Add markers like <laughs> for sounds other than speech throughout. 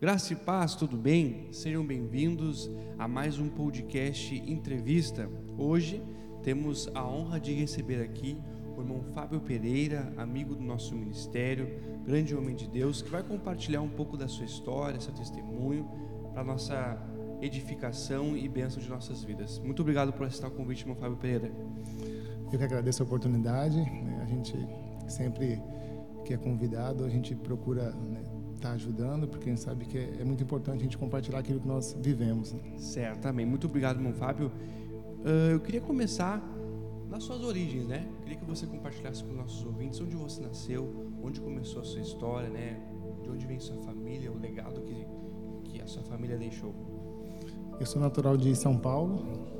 Graça e paz, tudo bem? Sejam bem-vindos a mais um podcast entrevista. Hoje temos a honra de receber aqui o irmão Fábio Pereira, amigo do nosso ministério, grande homem de Deus, que vai compartilhar um pouco da sua história, seu testemunho, para nossa edificação e bênção de nossas vidas. Muito obrigado por aceitar o convite, irmão Fábio Pereira. Eu que agradeço a oportunidade. Né? A gente sempre que é convidado, a gente procura né, estar tá ajudando, porque a gente sabe que é, é, muito importante a gente compartilhar aquilo que nós vivemos. Né? Certo, também. Muito obrigado, irmão Fábio. Uh, eu queria começar nas suas origens, né? Eu queria que você compartilhasse com os nossos ouvintes onde você nasceu, onde começou a sua história, né? De onde vem sua família, o legado que, que a sua família deixou. Eu sou natural de São Paulo, né?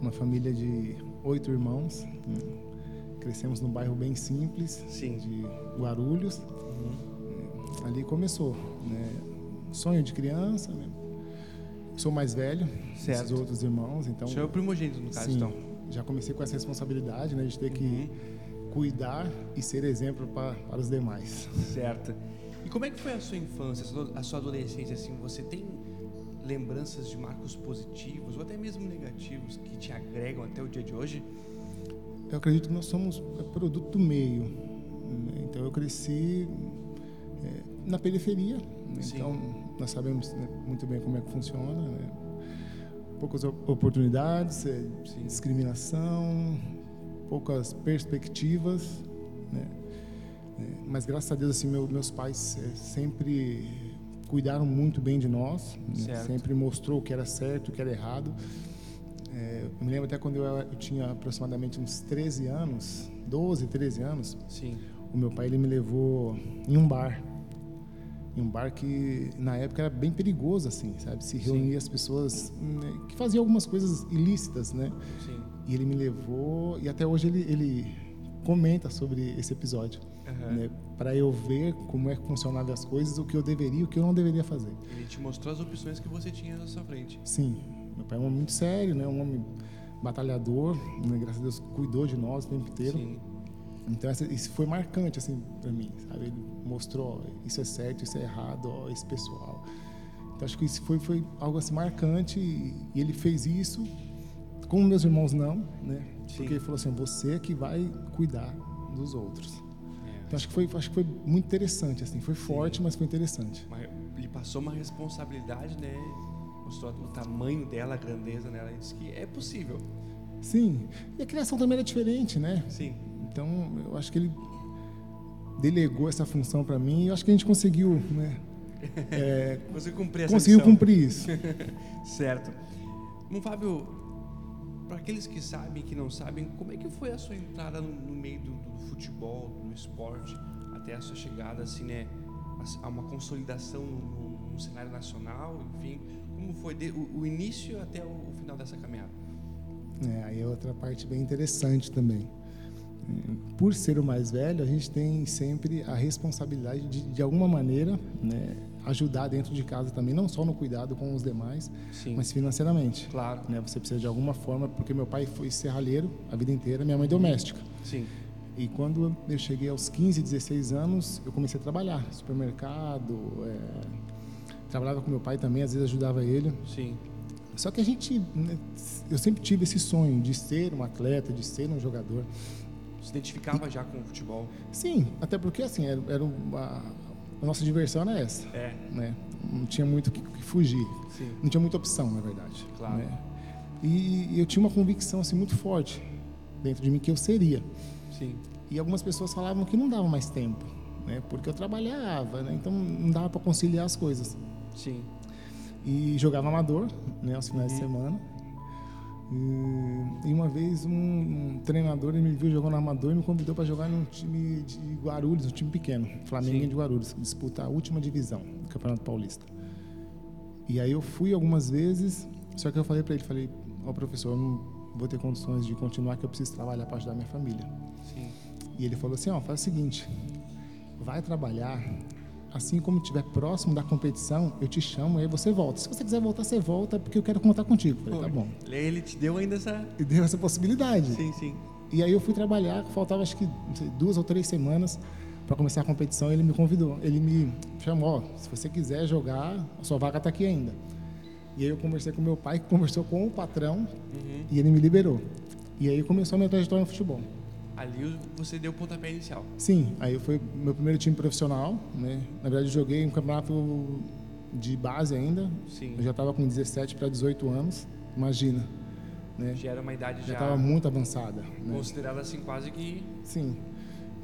uma família de oito irmãos. Né? Crescemos num bairro bem simples, Sim. de Guarulhos. Uhum. Ali começou, né? Sonho de criança, né? Sou mais velho certo. dos outros irmãos, então. Você é o primogênito no caso, sim, então. Já comecei com essa responsabilidade, né, de ter que uhum. cuidar e ser exemplo para, para os demais. Certo. E como é que foi a sua infância, a sua adolescência assim? Você tem lembranças de marcos positivos ou até mesmo negativos que te agregam até o dia de hoje? Eu acredito que nós somos produto do meio. Né? Então eu cresci é, na periferia. Né? Então nós sabemos né, muito bem como é que funciona. Né? Poucas oportunidades, é, discriminação, poucas perspectivas. Né? É, mas graças a Deus assim meu, meus pais é, sempre cuidaram muito bem de nós, né? sempre mostrou o que era certo, o que era errado. É, eu me lembro até quando eu, eu, tinha aproximadamente uns 13 anos, 12, 13 anos, Sim. o meu pai ele me levou em um bar. Em um bar que na época era bem perigoso, assim, sabe? Se reunia as pessoas né, que faziam algumas coisas ilícitas, né? Sim. E ele me levou, e até hoje ele, ele comenta sobre esse episódio. Uhum. Né, para eu ver como é que funcionavam as coisas, o que eu deveria e o que eu não deveria fazer. Ele te mostrou as opções que você tinha na sua frente. Sim, meu pai é um homem muito sério, né? Um homem batalhador, né? graças a Deus cuidou de nós o tempo inteiro. Sim. Então essa, isso foi marcante assim para mim, sabe? Ele mostrou, ó, isso é certo, isso é errado, ó, esse pessoal. Então acho que isso foi foi algo assim marcante e, e ele fez isso com meus irmãos não, né? Sim. Porque ele falou assim, você é que vai cuidar dos outros. É, então acho que foi acho que foi muito interessante assim, foi forte, Sim. mas foi interessante. Mas ele passou uma responsabilidade, né? mostrou o tamanho dela, a grandeza dela, e disse que é possível. Sim, e a criação também era diferente, né? Sim. Então, eu acho que ele delegou essa função para mim e eu acho que a gente conseguiu, né? <laughs> É, conseguiu cumprir essa Conseguiu cumprir isso. <laughs> certo. Bom, Fábio, para aqueles que sabem e que não sabem, como é que foi a sua entrada no, no meio do, do, futebol, do esporte, até a sua chegada, assim, né? A, a uma consolidação no, no cenário nacional, enfim, como foi de, o, o, início até o, o, final dessa caminhada? É, aí é outra parte bem interessante também. Por ser o mais velho, a gente tem sempre a responsabilidade de, de alguma maneira, né, ajudar dentro de casa também, não só no cuidado com os demais, Sim. mas financeiramente. Claro. Né, você precisa de alguma forma, porque meu pai foi serralheiro a vida inteira, minha mãe doméstica. Sim. E quando eu cheguei aos 15, 16 anos, eu comecei a trabalhar, supermercado, é, trabalhava com meu pai também, às vezes ajudava ele. Sim. Só que a gente, né, eu sempre tive esse sonho de ser um atleta, de ser um jogador. Se identificava já com o futebol? Sim, até porque assim, era, era uma, a nossa diversão era essa. É. Né? Não tinha muito o que, que, fugir. Sim. Não tinha muita opção, na verdade. Claro. Né? E, e eu tinha uma convicção assim, muito forte dentro de mim que eu seria. Sim. E algumas pessoas falavam que não dava mais tempo, né? Porque eu trabalhava, né? Então não dava para conciliar as coisas. Sim. E jogava amador, né, aos finais uhum. de semana. E, uma vez um, um, treinador me viu jogando amador e me convidou para jogar num time de Guarulhos, um time pequeno, Flamengo Sim. de Guarulhos, disputar a última divisão do Campeonato Paulista. E aí eu fui algumas vezes, só que eu falei para ele, falei, ó oh, professor, eu não vou ter condições de continuar que eu preciso trabalhar para ajudar minha família. Sim. E ele falou assim, ó, oh, faz o seguinte, vai trabalhar, assim como estiver próximo da competição, eu te chamo e aí você volta. Se você quiser voltar, você volta, porque eu quero contar contigo. Falei, tá bom. Ele te deu ainda essa... Deu essa possibilidade. Sim, sim. E aí eu fui trabalhar, faltava acho que sei, duas ou três semanas. para começar a competição, ele me convidou. Ele me chamou: se você quiser jogar, a sua vaga está aqui ainda. E aí eu conversei com meu pai, que conversou com o patrão, uhum. e ele me liberou. E aí começou a minha trajetória no futebol. Ali você deu o pontapé inicial? Sim, aí foi meu primeiro time profissional. Né? Na verdade, eu joguei um campeonato de base ainda. Sim. Eu já estava com 17 para 18 anos, imagina. Né? Já era uma idade já. Já estava muito avançada. Né? Considerada assim quase que. Sim.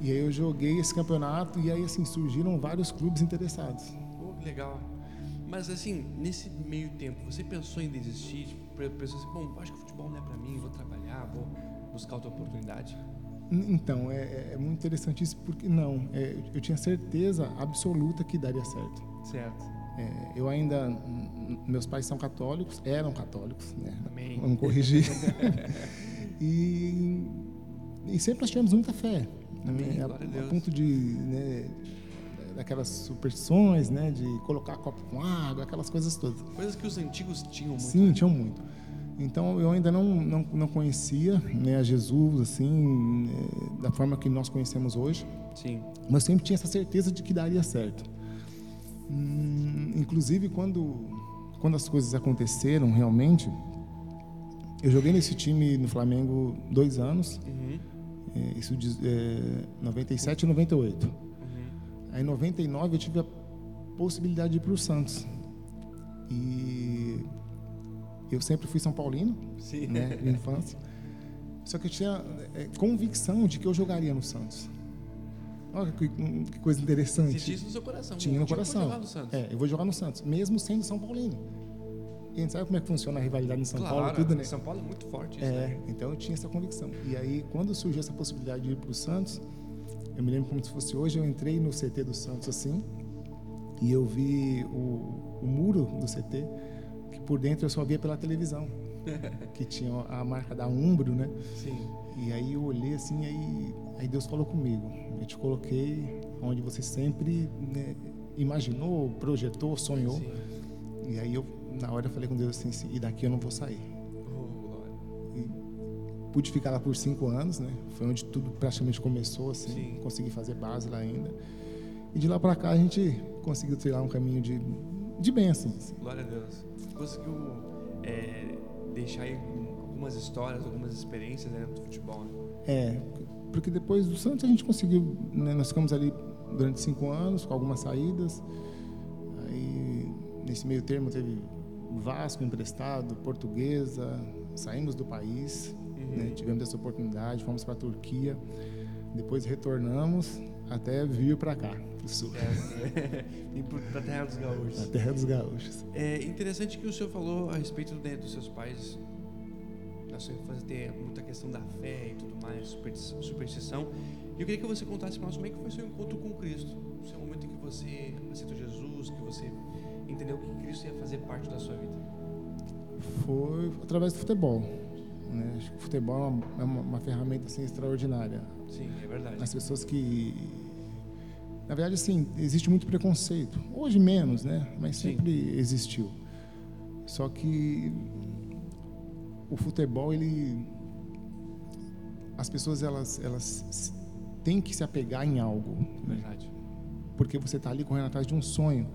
E aí eu joguei esse campeonato e aí assim surgiram vários clubes interessados. Pô, que legal. Mas assim, nesse meio tempo, você pensou em desistir? Tipo, pensou assim, bom, acho que o futebol não é para mim, vou trabalhar, vou buscar outra oportunidade? Então, é, é, é muito interessante isso, porque não, é, eu tinha certeza absoluta que daria certo. Certo. É, eu ainda, meus pais são católicos, eram católicos, né? Amém. Vamos corrigir. <laughs> e, e sempre nós tivemos muita fé. Amém. Né? A, a, ponto de, né, daquelas superstições, né, de colocar copo com água, aquelas coisas todas. Coisas que os antigos tinham muito. Sim, né? tinham muito. Então eu ainda não, não, não conhecia né, a Jesus assim é, da forma que nós conhecemos hoje. Sim. Mas sempre tinha essa certeza de que daria certo. Hum, inclusive quando quando as coisas aconteceram realmente, eu joguei nesse time no Flamengo dois anos. Uhum. É, isso de é, 97 e 98. Uhum. Aí em 99 eu tive a possibilidade de ir para o Santos. E eu sempre fui São Paulino, Sim. né, de infância. Só que eu tinha é, convicção de que eu jogaria no Santos. Olha que, que coisa interessante. Tinha isso no seu coração. Tinha no coração. Jogar no Santos. É, eu vou jogar no Santos, mesmo sendo São Paulino. E a gente sabe como é que funciona a rivalidade em São claro, Paulo, tudo, né? São Paulo é muito forte. Isso, é, né? então eu tinha essa convicção. E aí, quando surgiu essa possibilidade de ir para o Santos, eu me lembro como se fosse hoje, eu entrei no CT do Santos assim, e eu vi o, o muro do CT por dentro eu só via pela televisão, <laughs> que tinha a marca da Umbro, né? Sim. E aí eu olhei assim, aí, aí Deus falou comigo, eu te coloquei onde você sempre né, imaginou, projetou, sonhou. Sim. E aí eu, na hora eu falei com Deus assim, e daqui eu não vou sair. Oh, e pude ficar lá por cinco anos, né? Foi onde tudo praticamente começou, assim, Sim. consegui fazer base lá ainda. E de lá para cá a gente conseguiu trilhar um caminho de, de bênçãos. Assim. Glória a Deus conseguiu é, deixar aí algumas histórias, algumas experiências né, do futebol. Né? É, porque depois do Santos a gente conseguiu, né, nós ficamos ali durante cinco anos com algumas saídas. Aí nesse meio termo teve Vasco emprestado, Portuguesa, saímos do país, uhum. né, tivemos essa oportunidade, fomos para a Turquia, depois retornamos até vir para cá sul. É, <laughs> e para a terra dos gaúchos. A terra dos gaúchos. É interessante que o senhor falou a respeito né, dos seus pais, na sua infância, ter muita questão da fé e tudo mais, superstição. E eu queria que você contasse para nós como é que foi o seu encontro com Cristo. O seu momento em que você aceitou Jesus, que você entendeu que Cristo ia fazer parte da sua vida. Foi através do futebol. Né? Acho que o futebol é uma, é uma, uma ferramenta assim, extraordinária. Sim, é verdade. As pessoas que na verdade, assim, existe muito preconceito. Hoje menos, né? Mas sempre Sim. existiu. Só que o futebol, ele as pessoas elas elas têm que se apegar em algo, né? verdade. Porque você está ali correndo atrás de um sonho.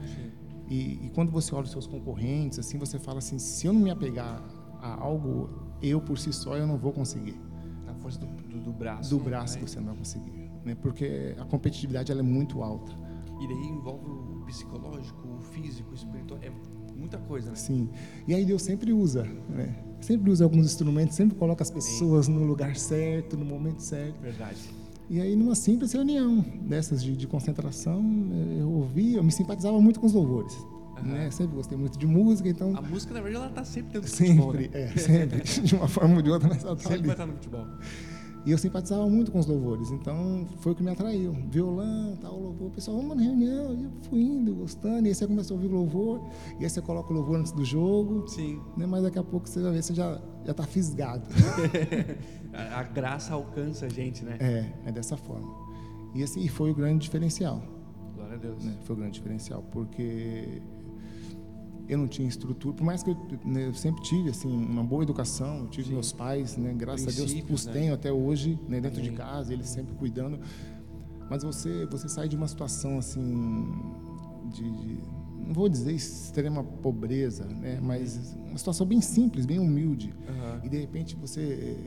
E, e, quando você olha os seus concorrentes, assim, você fala assim: se eu não me apegar a algo, eu por si só eu não vou conseguir. A força do, do, do braço. Do braço você não vai conseguir né? porque a competitividade ela é muito alta. E daí envolve o psicológico, o físico, o espiritual, é muita coisa, né? Sim. E aí Deus sempre usa, né? Sempre usa alguns instrumentos, sempre coloca as pessoas no lugar certo, no momento certo. Verdade. E aí, numa simples reunião dessas de, de concentração, eu ouvi, eu me simpatizava muito com os louvores. Uhum. Né? Sempre gostei muito de música, então... A música, na verdade, ela está sempre dentro do sempre, futebol, né? é, sempre. <laughs> de uma forma ou de outra, mas ela está Sempre vai estar no futebol. E eu simpatizava muito com os louvores, então foi o que me atraiu. Violão, tal, louvor. O pessoal, vamos na reunião. E eu fui indo, gostando. E aí você começou a ouvir louvor. E aí você coloca o louvor antes do jogo. Sim. Né? Mas daqui a pouco você vai ver, você já já está fisgado. <laughs> a graça alcança a gente, né? É, é dessa forma. E assim, foi o grande diferencial. Glória a Deus. Né? Foi o grande diferencial, porque eu não tinha estrutura, por mais que eu, né, eu sempre tive assim uma boa educação, tive Sim. meus pais, né, graças a Deus os né? tenho até hoje né, dentro Amém. de casa, eles sempre cuidando. mas você você sai de uma situação assim de, de não vou dizer extrema pobreza, né? Mas uma situação bem simples, bem humilde. Uhum. E de repente você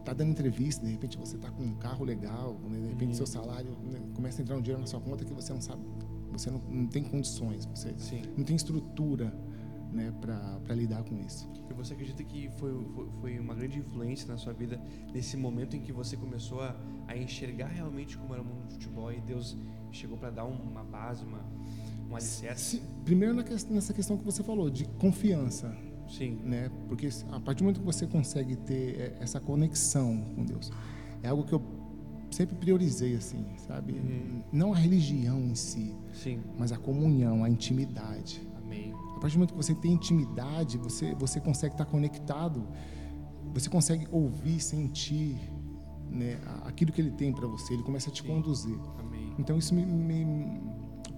está é, dando entrevista, de repente você está com um carro legal, né? de repente uhum. seu salário né? começa a entrar um dinheiro na sua conta que você não sabe, você não, não tem condições, você Sim. não tem estrutura né, para lidar com isso. E você acredita que foi, foi, uma grande influência na sua vida nesse momento em que você começou a, a enxergar realmente como era o mundo do futebol e Deus chegou para dar uma base, uma, um alicerce? Primeiro nessa questão que você falou, de confiança. Sim. Né? Porque a partir do momento que você consegue ter é, essa conexão com Deus, é algo que eu sempre priorizei assim, sabe? Uhum. Não a religião em si, Sim. mas a comunhão, a intimidade. Amém. A partir do momento que você tem intimidade, você você consegue estar conectado, você consegue ouvir, sentir, né, aquilo que ele tem para você. Ele começa a te Sim. conduzir. Amém. Então isso me, me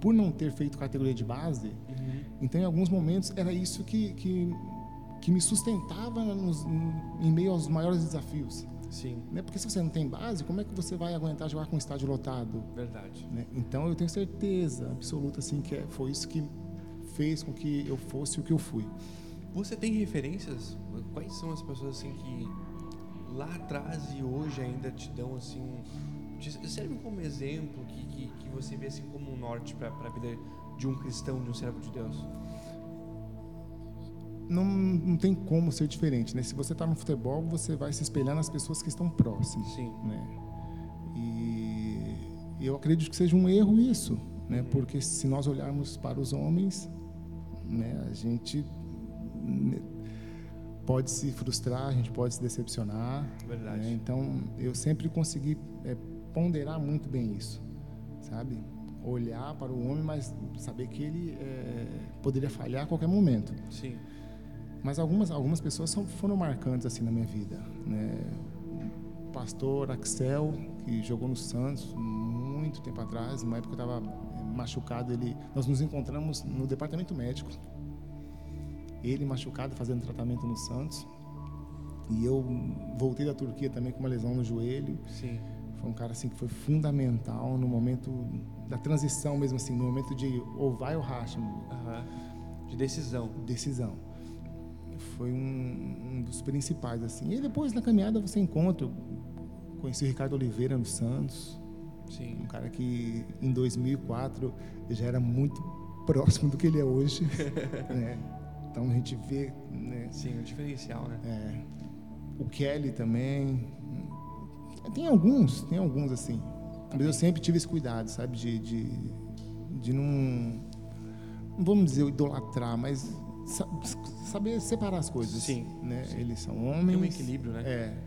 por não ter feito categoria de base, uhum. então em alguns momentos era isso que, que, que me sustentava nos, em meio aos maiores desafios. Sim. Né? Porque se você não tem base, como é que você vai aguentar jogar com o estádio lotado? Verdade. Né? Então eu tenho certeza absoluta assim que é, foi isso que fez com que eu fosse o que eu fui. Você tem referências? Quais são as pessoas assim que lá atrás e hoje ainda te dão assim serve como exemplo que, que, que você vê assim como um norte para a vida de um cristão, de um servo de Deus? Não, não tem como ser diferente, né? Se você está no futebol, você vai se espelhar nas pessoas que estão próximas, Sim. né? E eu acredito que seja um erro isso, né? Uhum. Porque se nós olharmos para os homens, né, a gente né, pode se frustrar, a gente pode se decepcionar. Verdade. Né? Então, eu sempre consegui é, ponderar muito bem isso, sabe? Olhar para o homem, mas saber que ele é, poderia falhar a qualquer momento. Sim. Mas algumas algumas pessoas são, foram marcantes assim na minha vida, né? O pastor Axel, que jogou no Santos muito tempo atrás, numa época eu estava é, machucado, ele nós nos encontramos no departamento médico. Ele machucado fazendo tratamento no Santos. E eu voltei da Turquia também com uma lesão no joelho. Sim. Foi um cara assim que foi fundamental no momento da transição mesmo assim, no momento de ou vai ou racha. Uhum. De decisão. Decisão. Foi um, um, dos principais assim. E depois na caminhada você encontra, conheci o Ricardo Oliveira no Santos. Sim. Um cara que em 2004 já era muito próximo do que ele é hoje, <laughs> né? Então a gente vê, né? Sim, o diferencial, né? É. O Kelly também, tem alguns, tem alguns assim. Mas eu sempre tive esse cuidado, sabe? De, de, de não. Não vamos dizer idolatrar, mas saber separar as coisas. Sim. Né? Sim. Eles são homens. Tem um equilíbrio, né? É.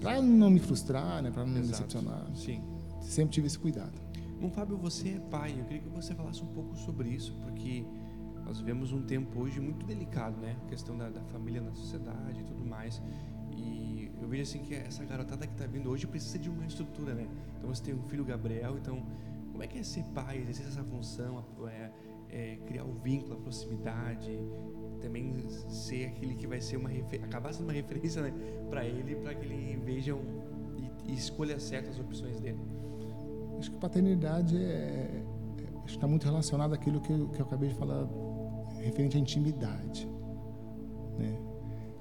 Para não me frustrar, né? Para não Exato. me decepcionar. Sim. Sempre tive esse cuidado. Bom, Fábio, você é pai. Eu queria que você falasse um pouco sobre isso, porque nós vivemos um tempo hoje muito delicado, né? A questão da, da família na sociedade e tudo mais eu vejo assim que essa garotada que está vindo hoje precisa de uma estrutura, né? Então você tem um filho Gabriel, então como é que é ser pai, exercer essa função, é, é, criar o um vínculo, a proximidade, também ser aquele que vai ser uma acabar sendo uma <laughs> referência né, para ele, para que ele veja um, e, e, escolha certas opções dele. Acho que paternidade é, é está muito relacionado àquilo que eu, que eu acabei de falar referente à intimidade, né?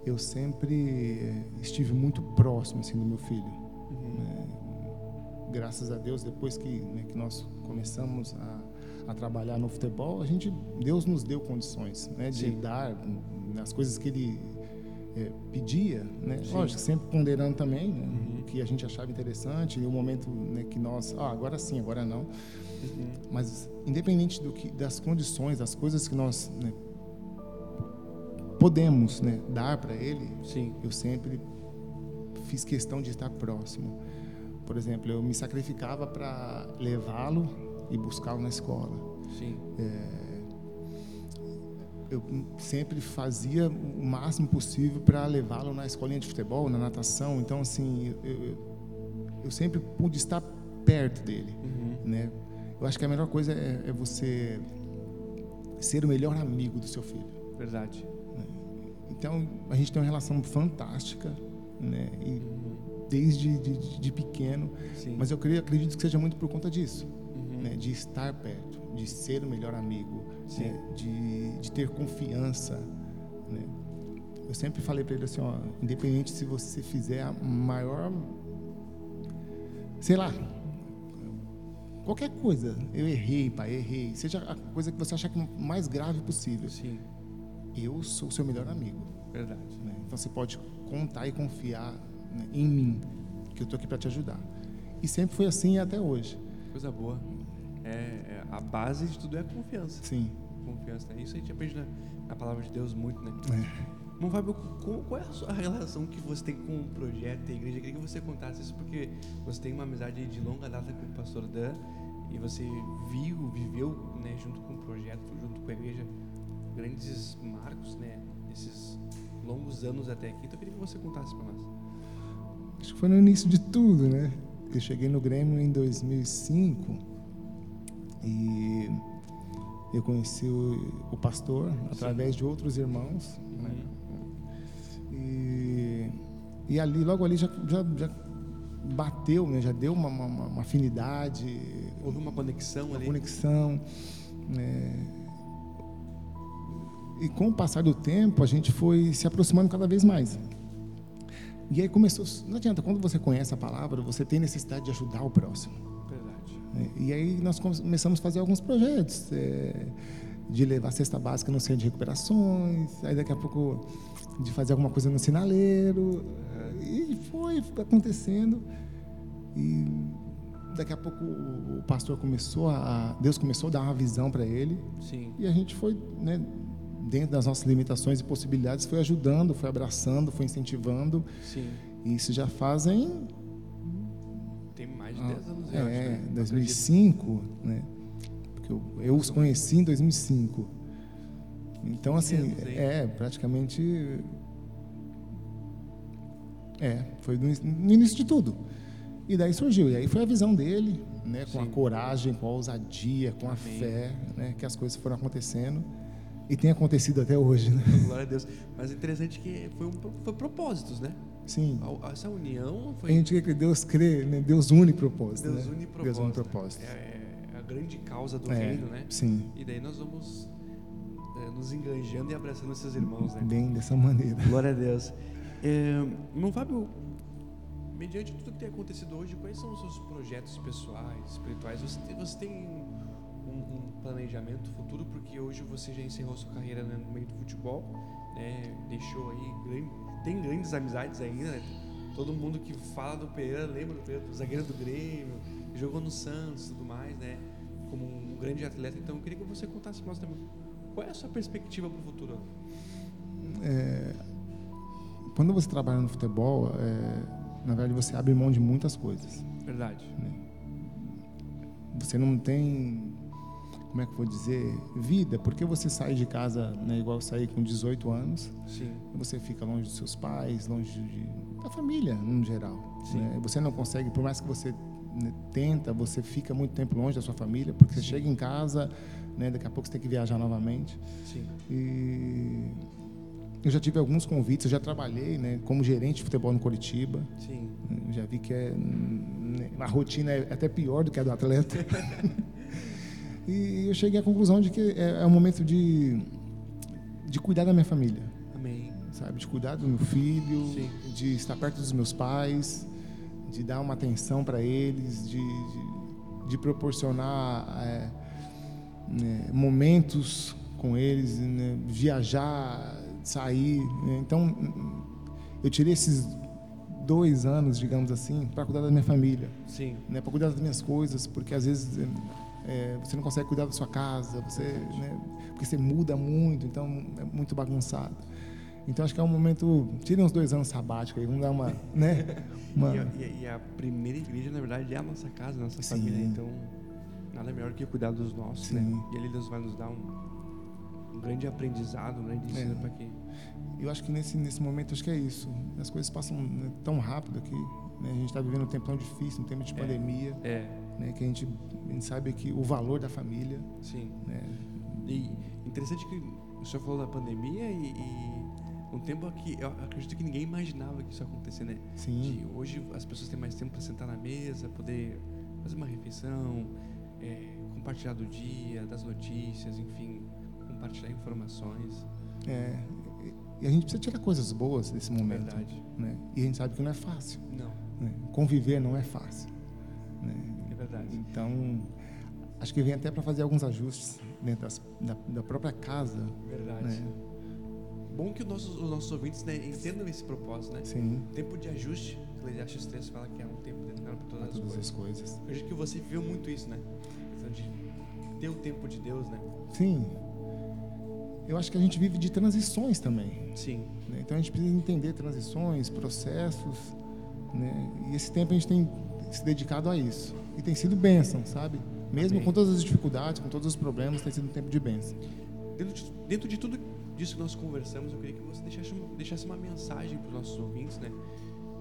eu sempre eh, estive muito próximo assim do meu filho. Uhum. Né? Graças a Deus, depois que, né, que nós começamos a, a, trabalhar no futebol, a gente Deus nos deu condições, né, de Sim. dar as coisas que Ele é, pedia, né? Lógico, sempre ponderando também né, uhum. o que a gente achava interessante e o momento né, que nós, ah, agora sim, agora não. Uhum. Mas independente do que, das condições, das coisas que nós né, podemos né, dar para ele, Sim. eu sempre fiz questão de estar próximo. Por exemplo, eu me sacrificava para levá-lo e buscá-lo na escola. Sim. É, eu sempre fazia o máximo possível para levá-lo na escolinha de futebol, na natação. Então, assim, eu, eu sempre pude estar perto dele, uhum. né? Eu acho que a melhor coisa é, é você ser o melhor amigo do seu filho. Verdade. Então, a gente tem uma relação fantástica, né? E desde de, de pequeno. Sim. Mas eu acredito que seja muito por conta disso, uhum. Né? de estar perto, de ser o melhor amigo, né? de, de ter confiança. Né? Eu sempre falei para ele assim, ó, independente se você fizer a maior, sei lá, qualquer coisa, eu errei, pai, errei, seja a coisa que você achar que é mais grave possível. Sim. Eu sou o seu melhor amigo. Verdade. Né? Então você pode contar e confiar né, em mim, que eu estou aqui para te ajudar. E sempre foi assim até hoje. Coisa boa. É, é, a base de tudo é a confiança. Sim. Confiança. Né? Isso a gente aprende na, na palavra de Deus muito, né? É. Bom, Fábio, qual é a sua relação que você tem com o projeto e a igreja? Eu queria que você contasse isso, porque você tem uma amizade de longa data com o pastor Dan e você viu, viveu né, junto com o projeto, junto com a igreja, grandes marcos, né? Nesses longos anos até aqui. Então eu queria que você contasse para nós. Acho que foi no início de tudo, né? Eu cheguei no Grêmio em 2005 e eu conheci o, o pastor através Sim. de outros irmãos. Né? Uhum. E, e ali, logo ali, já, já, já bateu, né? já deu uma, uma, uma, afinidade. Houve uma conexão uma ali. conexão. Né? E com o passar do tempo, a gente foi se aproximando cada vez mais. E aí começou. Não adianta, quando você conhece a palavra, você tem necessidade de ajudar o próximo. E aí nós começamos a fazer alguns projetos. É, de levar cesta básica no centro de recuperações, aí daqui a pouco de fazer alguma coisa no sinaleiro. E foi acontecendo. E daqui a pouco o pastor começou a. Deus começou a dar uma visão para ele. Sim. E a gente foi, né, dentro das nossas limitações e possibilidades, foi ajudando, foi abraçando, foi incentivando. Sim. E isso já fazem. Tem mais de 10 ah, anos, eu é, acho, né? 2005, né? Porque eu, eu os conheci em 2005. Então, assim, é, praticamente. É, foi no, no, início de tudo. E daí surgiu. E aí foi a visão dele, né, com Sim. a coragem, com a ousadia, com Amém. a fé, né, que as coisas foram acontecendo. E tem acontecido até hoje, né? Glória a Deus. Mas é interessante que foi, um, foi propósitos, né? Sim. Essa união foi. A gente crê que Deus crê, né? Deus une propósito. Deus né? une propósito. Deus une propósito. É, é, a grande causa do é, reino, né? Sim. E daí nós vamos é, nos enganjando e abraçando esses irmãos, né? Bem dessa maneira. Glória a Deus. É, irmão Fábio, mediante tudo que tem acontecido hoje, quais são os seus projetos pessoais, espirituais? Você tem, você tem planejamento futuro, porque hoje você já encerrou sua carreira né, no meio do futebol, né, deixou aí, grande, tem grandes amizades ainda, né? todo mundo que fala do Pereira lembra do Pereira, do zagueiro do Grêmio, jogou no Santos e tudo mais, né, como um grande atleta, então eu queria que você contasse para nós também, qual é a sua perspectiva para o futuro? É, quando você trabalha no futebol, é, na verdade você abre mão de muitas coisas. Verdade. Né? Você não tem como é que eu vou dizer, vida, porque você sai de casa, né, igual eu saí com 18 anos, Sim. você fica longe dos seus pais, longe de, da família, no geral. Né? Você não consegue, por mais que você né, tenta, você fica muito tempo longe da sua família, porque Sim. você chega em casa, né, daqui a pouco você tem que viajar novamente. Sim. E eu já tive alguns convites, eu já trabalhei né, como gerente de futebol no Curitiba. Sim. Já vi que é, né, a rotina é até pior do que a do atleta. <laughs> E eu cheguei à conclusão de que é, é um momento de, de cuidar da minha família. Amém. Sabe? De cuidar do meu filho, Sim. de estar perto dos meus pais, de dar uma atenção para eles, de, de, de proporcionar é, né, momentos com eles, né, viajar, sair. Né? Então, eu tirei esses dois anos, digamos assim, para cuidar da minha família. Sim. Né, para cuidar das minhas coisas, porque às vezes é, você não consegue cuidar da sua casa, você, né, porque você muda muito, então é muito bagunçado. Então acho que é um momento. Tirem uns dois anos sabáticos aí, vamos dar uma. <laughs> Né, uma... E, a, e, a, primeira igreja, na verdade, é a nossa casa, a nossa Sim. família. Então, nada melhor que cuidar dos nossos. Né? E ali Deus vai nos dar um, um grande aprendizado, um grande ensino é. para quem. Eu acho que nesse, nesse momento, acho que é isso. As coisas passam né, tão rápido aqui. Né? A gente está vivendo um tempo tão difícil, um tempo de é. pandemia. É. Né? Que a gente, a gente sabe que o valor da família. Sim. Né? E interessante que o senhor falou da pandemia e, e Um tempo que eu acredito que ninguém imaginava que isso ia acontecer, né? Sim. De hoje as pessoas têm mais tempo para sentar na mesa, poder fazer uma refeição, é, compartilhar do dia, das notícias, enfim, compartilhar informações. É, e a gente precisa tirar coisas boas desse momento. Verdade. Né? E a gente sabe que não é fácil. Não, né? Conviver não é fácil. Né? Verdade. Então, acho que vem até para fazer alguns ajustes dentro das, da, da, própria casa. Verdade. Né? Bom que os nossos, os nossos ouvintes né, entendam esse propósito, né? Sim. Tempo de ajuste, Eclesiastes 3 fala que é um tempo determinado para todas, todas as, as coisas. coisas. Eu acredito que você viveu muito isso, né? De ter o tempo de Deus, né? Sim. Eu acho que a gente vive de transições também. Sim. Né? Então a gente precisa entender transições, processos, né? E esse tempo a gente tem se dedicado a isso. E tem sido bênção, sabe? Mesmo Amém. com todas as dificuldades, com todos os problemas, tem sido um tempo de bênção. Dentro de, dentro de tudo disso que nós conversamos, eu queria que você deixasse uma, deixasse uma mensagem para os nossos ouvintes, né?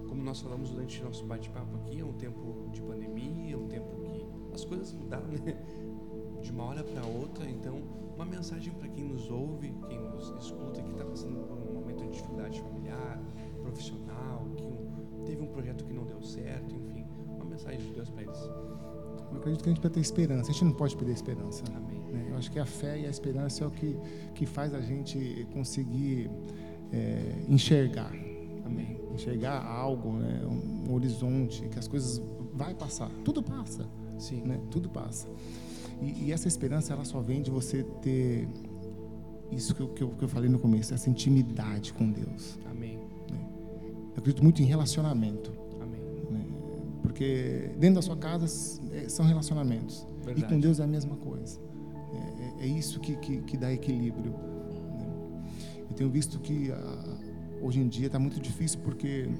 Como nós falamos durante o nosso bate-papo aqui, é um tempo de pandemia, é um tempo que as coisas mudaram, né? De uma hora para outra. Então, uma mensagem para quem nos ouve, quem nos escuta, que está passando por um momento de dificuldade familiar, profissional, que um, teve um projeto que não deu certo, enfim, mensagem de Deus para eles. Eu acredito que a gente precisa ter esperança. A gente não pode perder esperança. Né? Eu acho que a fé e a esperança é o que, que faz a gente conseguir é, enxergar. Amém. Enxergar algo, né? um horizonte, que as coisas vai passar. Tudo passa. Sim. Né? Tudo passa. E, e, essa esperança, ela só vem de você ter isso que eu, que eu, que eu falei no começo, essa intimidade com Deus. Amém. Eu acredito muito em relacionamento. Porque dentro da sua casa é, são relacionamentos. Verdade. E com Deus é a mesma coisa. É, é isso que, que, que, dá equilíbrio. Né? Eu tenho visto que a, hoje em dia está muito difícil porque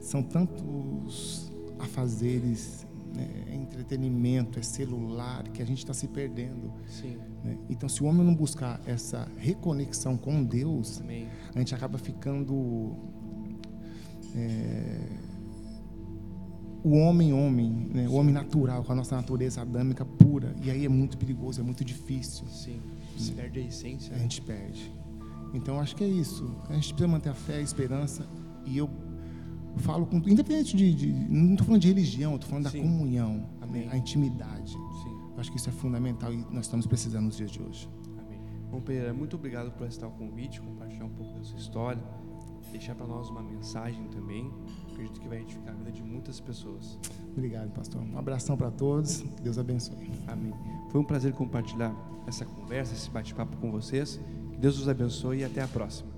são tantos afazeres né, é entretenimento, é celular, que a gente está se perdendo. Né? Então, se o homem não buscar essa reconexão com Deus, Amém. a gente acaba ficando é, o homem homem, né? o homem natural, com a nossa natureza adâmica pura. E aí é muito perigoso, é muito difícil. Sim. Se perde a essência. A gente perde. Então, acho que é isso. A gente precisa manter a fé, a esperança. E eu falo com independente de, de não estou falando de religião, estou falando Sim. da comunhão, Amém. a intimidade. Sim. Eu acho que isso é fundamental e nós estamos precisando nos dias de hoje. Amém. Bom, Pereira, muito obrigado por aceitar o convite, compartilhar um pouco da sua história, deixar para nós uma mensagem também. Acredito que vai edificar a vida de muitas pessoas. Obrigado, pastor. Um abração para todos. Deus abençoe. Amém. Foi um prazer compartilhar essa conversa, esse bate-papo com vocês. Que Deus os abençoe e até a próxima.